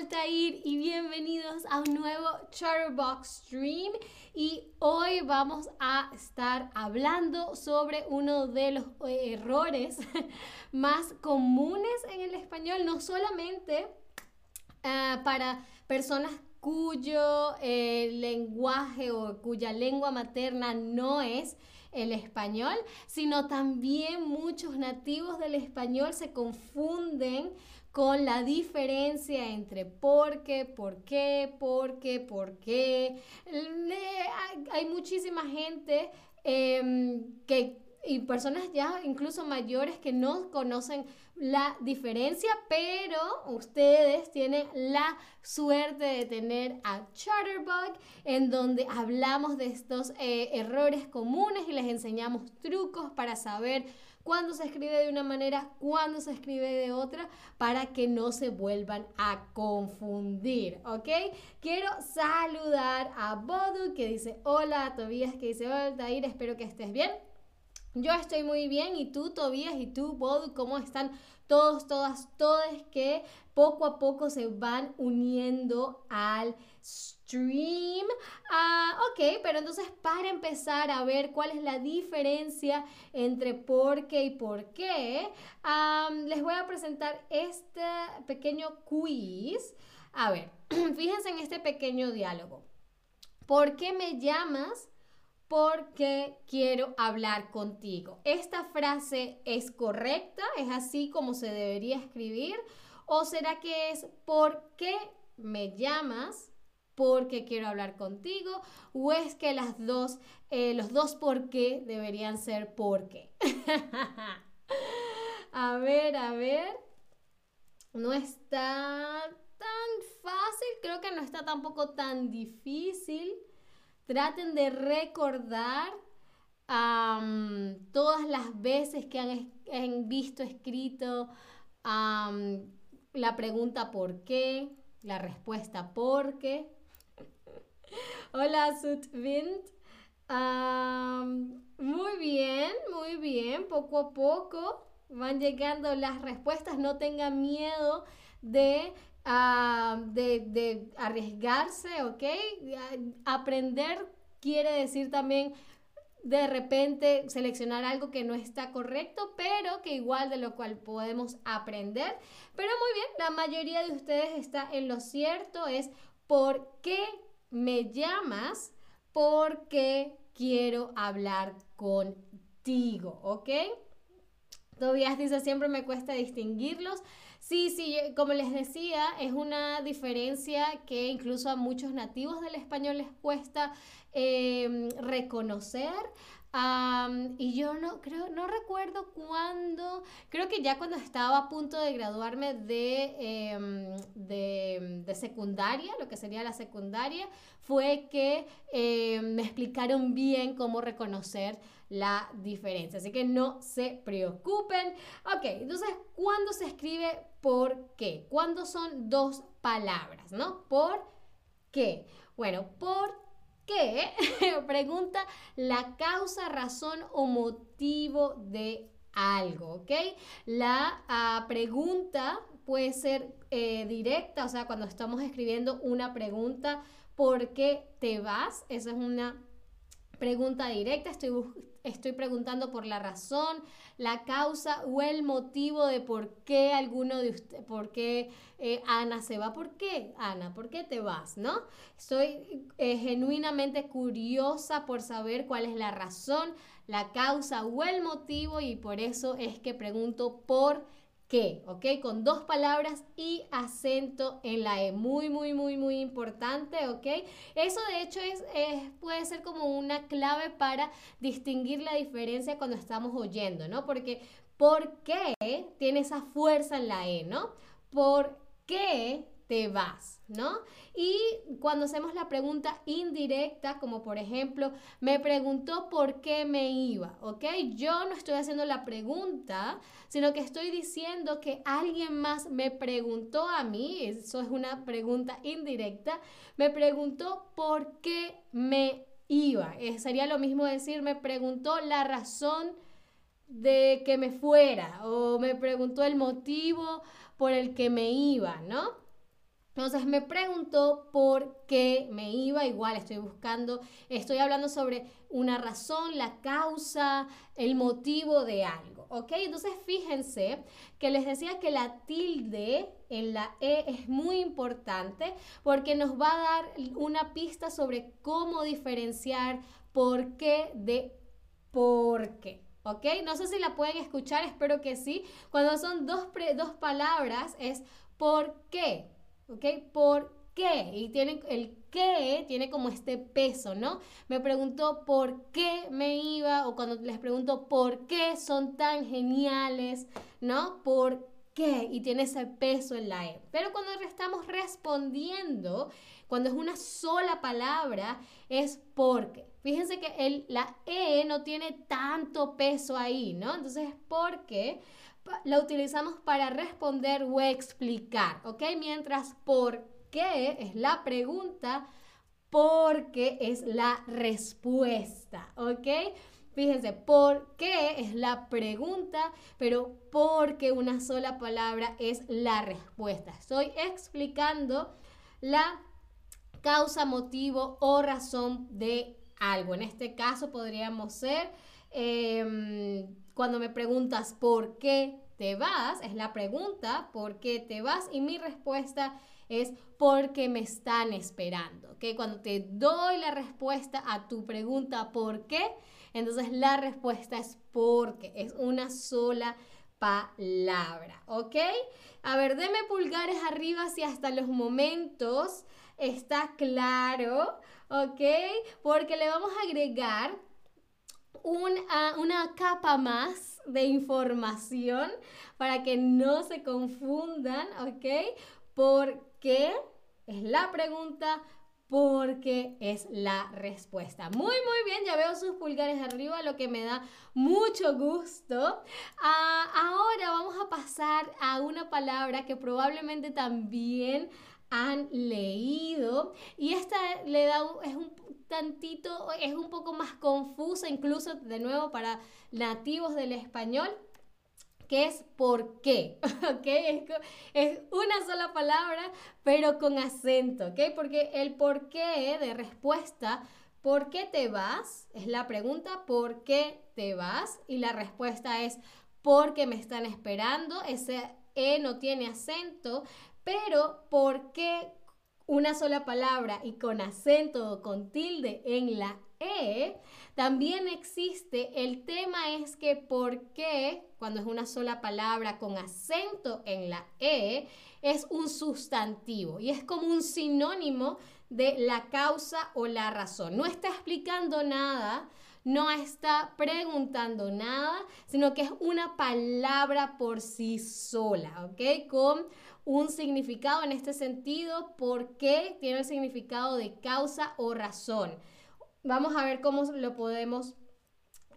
Altair y bienvenidos a un nuevo Chatterbox Stream. Y hoy vamos a estar hablando sobre uno de los eh, errores más comunes en el español, no solamente ah, para personas cuyo eh, lenguaje o cuya lengua materna no es el español, sino también muchos nativos del español se confunden con la diferencia entre por qué, por qué, por qué, por qué. Hay muchísima gente em, que y personas ya incluso mayores que no conocen la diferencia, pero ustedes tienen la suerte de tener a Chatterbug, en donde hablamos de estos eh, errores comunes y les enseñamos trucos para saber cuándo se escribe de una manera, cuándo se escribe de otra, para que no se vuelvan a confundir, ¿ok? Quiero saludar a Bodu que dice hola, a Tobías que dice hola, Tair, espero que estés bien. Yo estoy muy bien y tú, Tobías, y tú, Bodu, ¿cómo están todos, todas, todas que poco a poco se van uniendo al stream? Ah, ok, pero entonces para empezar a ver cuál es la diferencia entre por qué y por qué, les voy a presentar este pequeño quiz. A ver, fíjense en este pequeño diálogo. ¿Por qué me llamas? Porque quiero hablar contigo. ¿Esta frase es correcta? ¿Es así como se debería escribir? ¿O será que es ¿por qué me llamas? Porque quiero hablar contigo. ¿O es que las dos, eh, los dos por qué deberían ser porque? a ver, a ver. No está tan fácil, creo que no está tampoco tan difícil traten de recordar todas las veces que han, visto escrito la pregunta por qué, la respuesta por qué. Hola, Sutvind. muy bien, muy bien, poco a poco van llegando las respuestas. No tengan miedo de de, arriesgarse, ¿ok? Aprender quiere decir también de repente seleccionar algo que no está correcto, pero que igual de lo cual podemos aprender. Pero muy bien, la mayoría de ustedes está en lo cierto, es ¿por qué me llamas? Porque quiero hablar contigo, ¿ok? Todavía dice, siempre me cuesta distinguirlos. Sí, sí, como les decía, es una diferencia que incluso a muchos nativos del español les cuesta em, reconocer. y yo no creo, no recuerdo cuándo, creo que ya cuando estaba a punto de graduarme de, em, de, secundaria, lo que sería la secundaria, fue que em, me explicaron bien cómo reconocer la diferencia. Así que no se preocupen. Ok, entonces, ¿cuándo se escribe por qué? ¿Cuándo son dos palabras, no? ¿Por qué? Bueno, ¿por qué? Pregunta la causa, razón o motivo de algo, ¿ok? La ah, pregunta puede ser eh, directa, o sea, cuando estamos escribiendo una pregunta, ¿por qué te vas? Esa es una pregunta directa, estoy, estoy preguntando por la razón, la causa o el motivo de por qué alguno de ustedes, por qué eh, Ana se va, ¿por qué Ana? ¿Por qué te vas? ¿No? Estoy eh, genuinamente curiosa por saber cuál es la razón, la causa o el motivo y por eso es que pregunto por qué, ¿ok? Con dos palabras y acento en la E. Muy, muy, muy, muy importante, ¿ok? Eso de hecho es, puede ser como una clave para distinguir la diferencia cuando estamos oyendo, ¿no? Porque ¿por qué tiene esa fuerza en la E, ¿no? ¿Por qué te vas, ¿no? Y cuando hacemos la pregunta indirecta, como por ejemplo, me preguntó por qué me iba, ¿ok? Yo no estoy haciendo la pregunta, sino que estoy diciendo que alguien más me preguntó a mí, eso es una pregunta indirecta, me preguntó por qué me iba. Eh, sería lo mismo decir, me preguntó la razón de que me fuera o me preguntó el motivo por el que me iba, ¿no? Entonces me preguntó por qué me iba, igual estoy buscando, estoy hablando sobre una razón, la causa, el motivo de algo, ¿ok? Entonces fíjense que les decía que la tilde en la E es muy importante porque nos va a dar una pista sobre cómo diferenciar por qué de por qué. ¿Ok? No sé si la pueden escuchar, espero que sí. Cuando son dos, dos palabras es por qué. ¿Ok? ¿Por qué? Y tiene, el qué tiene como este peso, ¿no? Me preguntó por qué me iba o cuando les pregunto por qué son tan geniales, ¿no? ¿Por qué? Y tiene ese peso en la E. Pero cuando estamos respondiendo, cuando es una sola palabra, es porque. Fíjense que el, la E no tiene tanto peso ahí, ¿no? Entonces es porque la utilizamos para responder o explicar, ¿ok? Mientras por qué es la pregunta, porque es la respuesta, ¿ok? Fíjense, ¿por qué es la pregunta? Pero porque una sola palabra es la respuesta. Estoy explicando la causa, motivo o razón de algo. En este caso podríamos ser em, cuando me preguntas por qué te vas, es la pregunta, ¿por qué te vas? Y mi respuesta es porque me están esperando. ¿ok? Cuando te doy la respuesta a tu pregunta ¿por qué? Entonces la respuesta es porque, es una sola palabra, ¿ok? A ver, deme pulgares arriba si hasta los momentos está claro, ¿ok? Porque le vamos a agregar una capa más de información para que no se confundan, ¿ok? ¿Por qué? Es la pregunta, porque es la respuesta. Muy, muy bien, ya veo sus pulgares arriba, lo que me da mucho gusto. Ah, ahora vamos a pasar a una palabra que probablemente también han leído y esta le da es un tantito, es un poco más confusa, incluso de nuevo para nativos del español, que es por qué. Es, una sola palabra, pero con acento, ¿ok? Porque el por qué de respuesta, ¿por qué te vas? Es la pregunta, ¿por qué te vas? Y la respuesta es, porque me están esperando, ese E no tiene acento, pero ¿por qué una sola palabra y con acento o con tilde en la E, también existe, el tema es que por qué cuando es una sola palabra con acento en la E es un sustantivo y es como un sinónimo de la causa o la razón. No está explicando nada, no está preguntando nada, sino que es una palabra por sí sola, ¿ok? Con un significado en este sentido, ¿por qué tiene el significado de causa o razón? Vamos a ver cómo lo podemos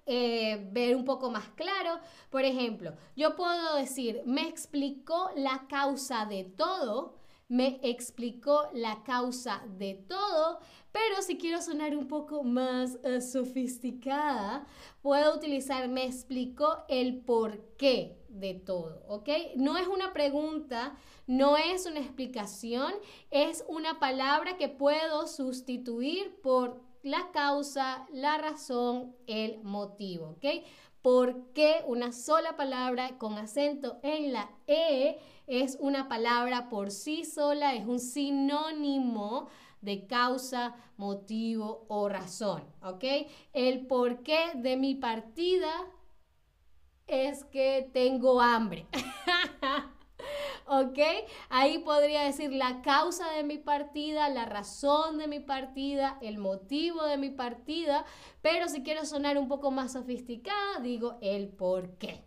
eh, ver un poco más claro. Por ejemplo, yo puedo decir, me explicó la causa de todo, me explicó la causa de todo, pero si quiero sonar un poco más eh, sofisticada, puedo utilizar me explicó el por qué de todo, ¿ok? No es una pregunta, no es una explicación, es una palabra que puedo sustituir por la causa, la razón, el motivo, ¿ok? ¿Por qué una sola palabra con acento en la E es una palabra por sí sola, es un sinónimo de causa, motivo o razón, ¿ok? El porqué de mi partida es que tengo hambre. ¿ok? Ahí podría decir la causa de mi partida, la razón de mi partida, el motivo de mi partida, pero si quiero sonar un poco más sofisticada, digo el por qué.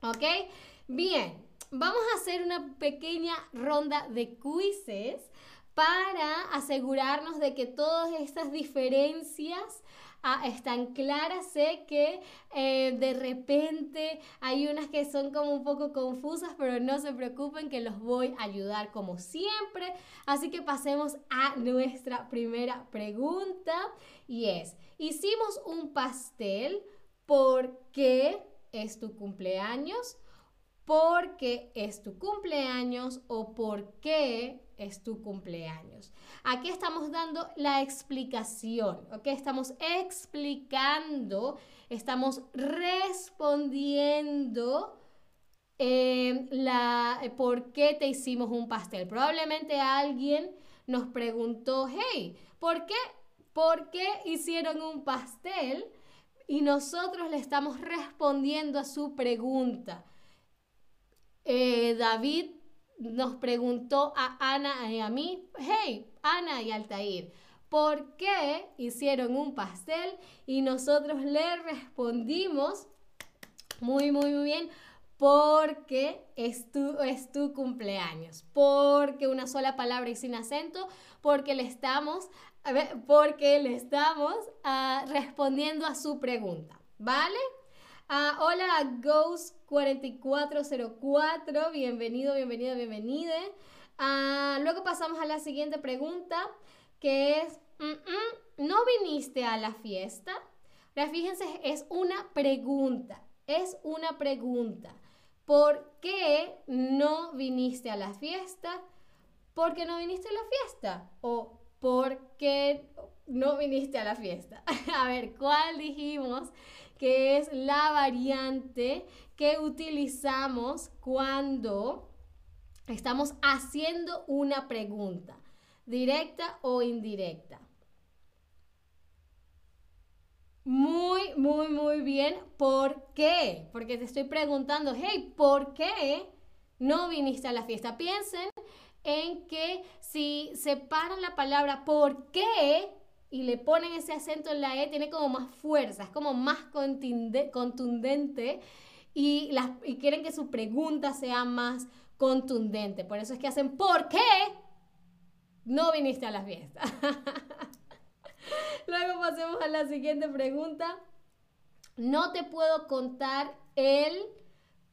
¿Ok? Bien, vamos a hacer una pequeña ronda de quizzes para asegurarnos de que todas estas diferencias ah, están claras. Sé que eh, de repente hay unas que son como un poco confusas, pero no se preocupen que los voy a ayudar como siempre. Así que pasemos a nuestra primera pregunta y es, hicimos un pastel porque es tu cumpleaños porque es tu cumpleaños o por qué es tu cumpleaños. Aquí estamos dando la explicación, ¿ok? Estamos explicando, estamos respondiendo eh, la, por qué te hicimos un pastel. Probablemente alguien nos preguntó, hey, ¿por qué, ¿por qué hicieron un pastel? Y nosotros le estamos respondiendo a su pregunta. Eh, David nos preguntó a Ana y a mí, hey, Ana y Altair, ¿por qué hicieron un pastel? Y nosotros le respondimos, muy, muy, muy bien, porque es tu, es tu cumpleaños, porque una sola palabra y sin acento, porque le estamos, porque le estamos ah, respondiendo a su pregunta, ¿vale? Ah, hola, Ghost4404, bienvenido, bienvenido, bienvenida. Ah, luego pasamos a la siguiente pregunta, que es, ¿no viniste a la fiesta? fíjense, es una pregunta, es una pregunta. ¿Por qué no viniste a la fiesta? ¿Por qué no viniste a la fiesta? ¿O por qué no viniste a la fiesta? a ver, ¿cuál dijimos? Que es la variante que utilizamos cuando estamos haciendo una pregunta, directa o indirecta. Muy, muy, muy bien. ¿Por qué? Porque te estoy preguntando, hey, ¿por qué no viniste a la fiesta? Piensen en que si separan la palabra ¿por qué? Y le ponen ese acento en la E, tiene como más fuerza, es como más contundente y, las, y quieren que su pregunta sea más contundente. Por eso es que hacen, ¿por qué no viniste a la fiesta? Luego pasemos a la siguiente pregunta. No te puedo contar el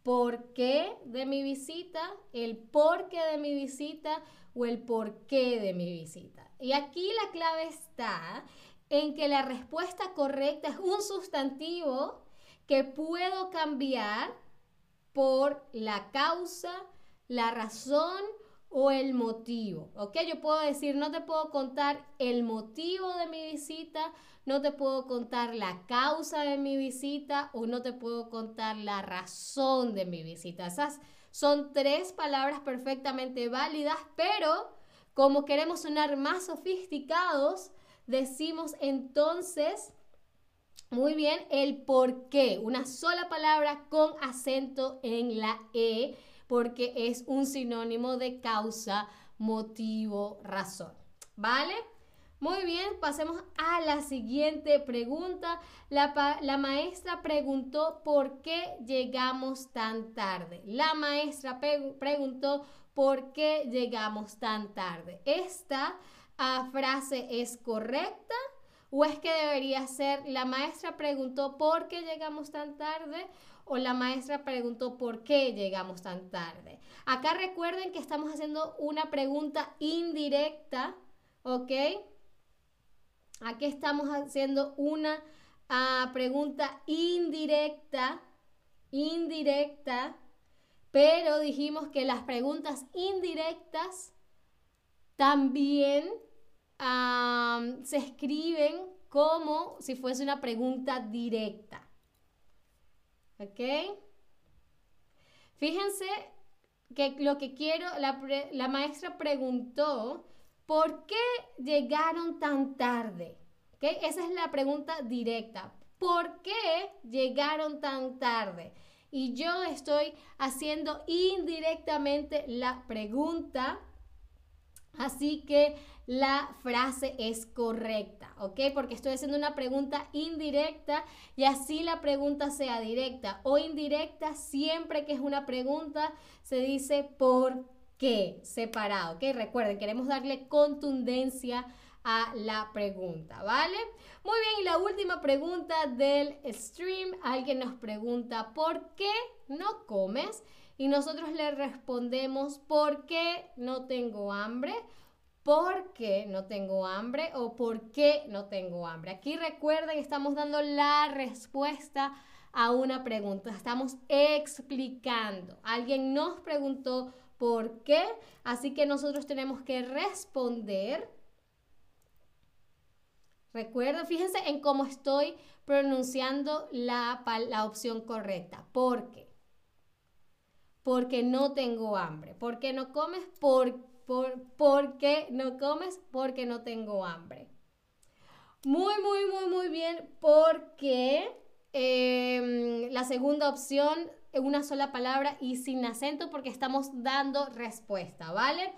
por qué de mi visita, el por qué de mi visita o el por qué de mi visita. Y aquí la clave está en que la respuesta correcta es un sustantivo que puedo cambiar por la causa, la razón o el motivo. ¿Ok? Yo puedo decir, no te puedo contar el motivo de mi visita, no te puedo contar la causa de mi visita o no te puedo contar la razón de mi visita. Esas son tres palabras perfectamente válidas, pero como queremos sonar más sofisticados, decimos entonces, muy bien, el por qué. Una sola palabra con acento en la E, porque es un sinónimo de causa, motivo, razón. ¿Vale? Muy bien, pasemos a la siguiente pregunta. La, maestra preguntó por qué llegamos tan tarde. La maestra preguntó ¿por qué llegamos tan tarde? ¿Esta ah, frase es correcta? ¿O es que debería ser la maestra preguntó por qué llegamos tan tarde? ¿O la maestra preguntó por qué llegamos tan tarde? Acá recuerden que estamos haciendo una pregunta indirecta, ¿ok? Aquí estamos haciendo una ah, pregunta indirecta, indirecta, pero dijimos que las preguntas indirectas también se escriben como si fuese una pregunta directa. ¿Ok? Fíjense que lo que quiero, la, la maestra preguntó, ¿por qué llegaron tan tarde? ¿Ok? Esa es la pregunta directa. ¿Por qué llegaron tan tarde? y yo estoy haciendo indirectamente la pregunta. Así que la frase es correcta, ¿ok? Porque estoy haciendo una pregunta indirecta y así la pregunta sea directa o indirecta, siempre que es una pregunta se dice por qué separado, ¿ok? Recuerden, queremos darle contundencia a la pregunta, ¿vale? Muy bien, y la última pregunta del stream, alguien nos pregunta, ¿por qué no comes? Y nosotros le respondemos, ¿por qué no tengo hambre? ¿Por qué no tengo hambre? o ¿por qué no tengo hambre? Aquí recuerden, estamos dando la respuesta a una pregunta, estamos explicando. Alguien nos preguntó por qué, así que nosotros tenemos que responder. Recuerda, fíjense en cómo estoy pronunciando la, la opción correcta. ¿Por qué? Porque no tengo hambre. ¿Por qué no comes? Por, por, porque no comes? Porque no tengo hambre. Muy, muy, muy, muy bien. Porque em, la segunda opción, una sola palabra y sin acento, porque estamos dando respuesta, ¿vale?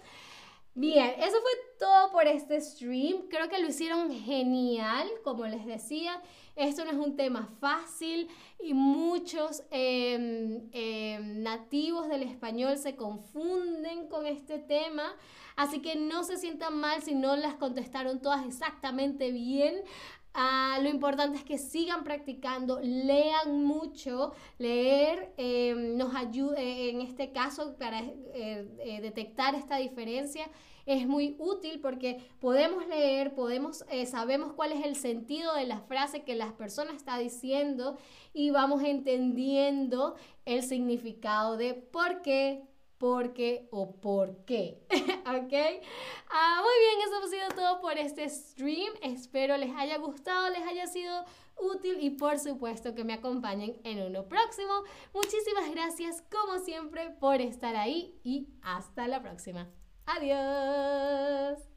Bien, eso fue todo por este stream. Creo que lo hicieron genial, como les decía. Esto no es un tema fácil y muchos em, em, nativos del español se confunden con este tema. Así que no se sientan mal si no las contestaron todas exactamente bien. Ah, lo importante es que sigan practicando, lean mucho. Leer em, nos ayuda, eh, en este caso, para eh, eh, detectar esta diferencia es muy útil porque podemos leer, podemos, sabemos cuál es el sentido de la frase que la persona está diciendo y vamos entendiendo el significado de por qué, por qué o por qué. ¿Ok? Ah, muy bien, eso ha sido todo por este stream. Espero les haya gustado, les haya sido útil y por supuesto que me acompañen en uno próximo. Muchísimas gracias como siempre por estar ahí y hasta la próxima. Adiós.